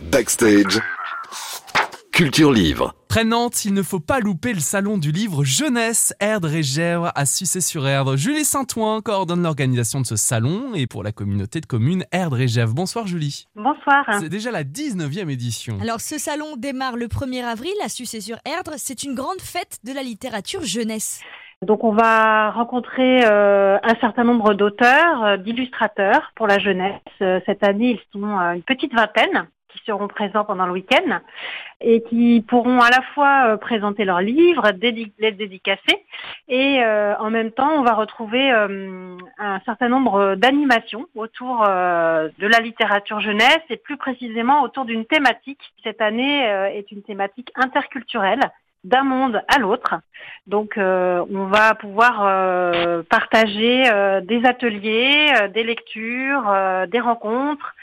Backstage. Culture Livre. Près Nantes, il ne faut pas louper le salon du livre Jeunesse, Erdre et Gèvres à Sucé-sur-Erdre. Julie Saint-Ouen coordonne l'organisation de ce salon et pour la communauté de communes Erdre et Gèvres. Bonsoir Julie. Bonsoir. C'est déjà la 19e édition. Alors ce salon démarre le 1er avril à Sucé-sur-Erdre. C'est une grande fête de la littérature jeunesse. Donc on va rencontrer euh, un certain nombre d'auteurs, euh, d'illustrateurs pour la jeunesse. Euh, cette année, ils sont une petite vingtaine qui seront présents pendant le week-end et qui pourront à la fois euh, présenter leurs livres, les dédicacer et euh, en même temps on va retrouver euh, un certain nombre d'animations autour euh, de la littérature jeunesse et plus précisément autour d'une thématique. Cette année euh, est une thématique interculturelle d'un monde à l'autre. Donc euh, on va pouvoir euh, partager euh, des ateliers, euh, des lectures, des rencontres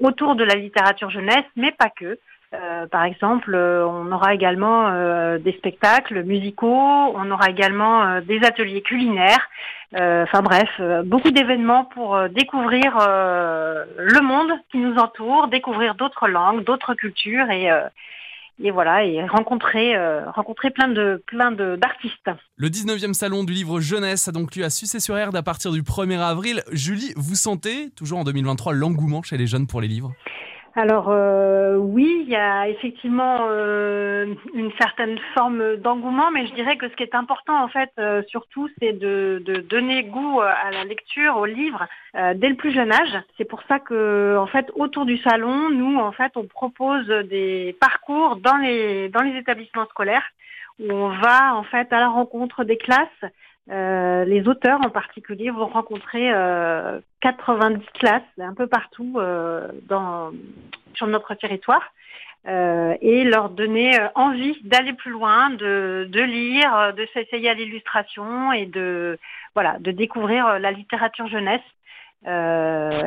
autour de la littérature jeunesse, mais pas que. Euh, par exemple, euh, on aura également euh, des spectacles musicaux, on aura également euh, des ateliers culinaires. Euh, Enfin bref, euh, beaucoup d'événements pour euh, découvrir euh, le monde qui nous entoure, découvrir d'autres langues, d'autres cultures et euh, et voilà et rencontrer euh, rencontrer plein de plein de d'artistes. Le 19e salon du livre Jeunesse a donc lieu à Sucé-sur-Erdre à partir du 1er avril. Julie, vous sentez, toujours en 2023, l'engouement chez les jeunes pour les livres? Alors euh, oui, il y a effectivement euh, une certaine forme d'engouement, mais je dirais que ce qui est important en fait, euh, surtout, c'est de, donner goût à la lecture, au livre, dès le plus jeune âge. C'est pour ça que en fait, autour du salon, nous en fait, on propose des parcours dans les dans les établissements scolaires où on va en fait à la rencontre des classes. Euh, les auteurs en particulier vont rencontrer euh, 90 classes un peu partout euh, sur notre territoire euh, et leur donner euh, envie d'aller plus loin, de, de lire, euh, de s'essayer à l'illustration et de voilà de découvrir euh, la littérature jeunesse.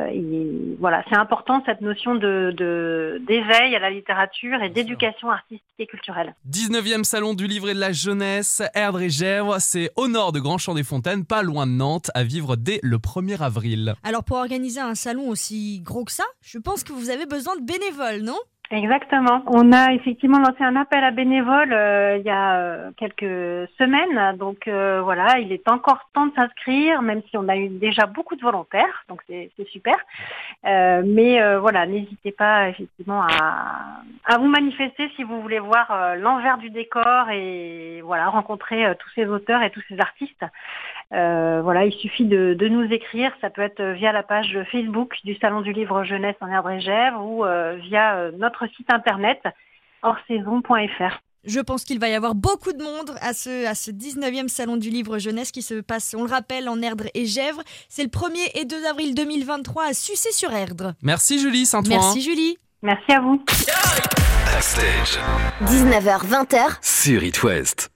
Euh, et voilà, c'est important cette notion de de- d'éveil à la littérature et d'éducation artistique et culturelle. 19e salon du livre et de la jeunesse, Erdre et Gèvres, c'est au nord de Grand Champ des Fontaines, pas loin de Nantes, à vivre dès le 1er avril. Alors pour organiser un salon aussi gros que ça, je pense que vous avez besoin de bénévoles, non? Exactement. On a effectivement lancé un appel à bénévoles euh, il y a euh, quelques semaines. Donc euh, voilà, il est encore temps de s'inscrire, même si on a eu déjà beaucoup de volontaires. Donc c'est super. Mais voilà, n'hésitez pas effectivement à, vous manifester si vous voulez voir l'envers du décor et voilà rencontrer tous ces auteurs et tous ces artistes. Voilà, il suffit de, nous écrire. Ça peut être via la page Facebook du Salon du Livre Jeunesse en Gèvres ou via euh, notre site internet hors-saison.fr. Je pense qu'il va y avoir beaucoup de monde à ce, à ce 19e salon du livre jeunesse qui se passe, on le rappelle, en Erdre et Gèvres. C'est le 1er et 2 avril 2023 à Sucé-sur-Erdre. Merci Julie Saint-Ouen. Merci Julie. Merci à vous. Backstage. 19h-20h, Sur It West.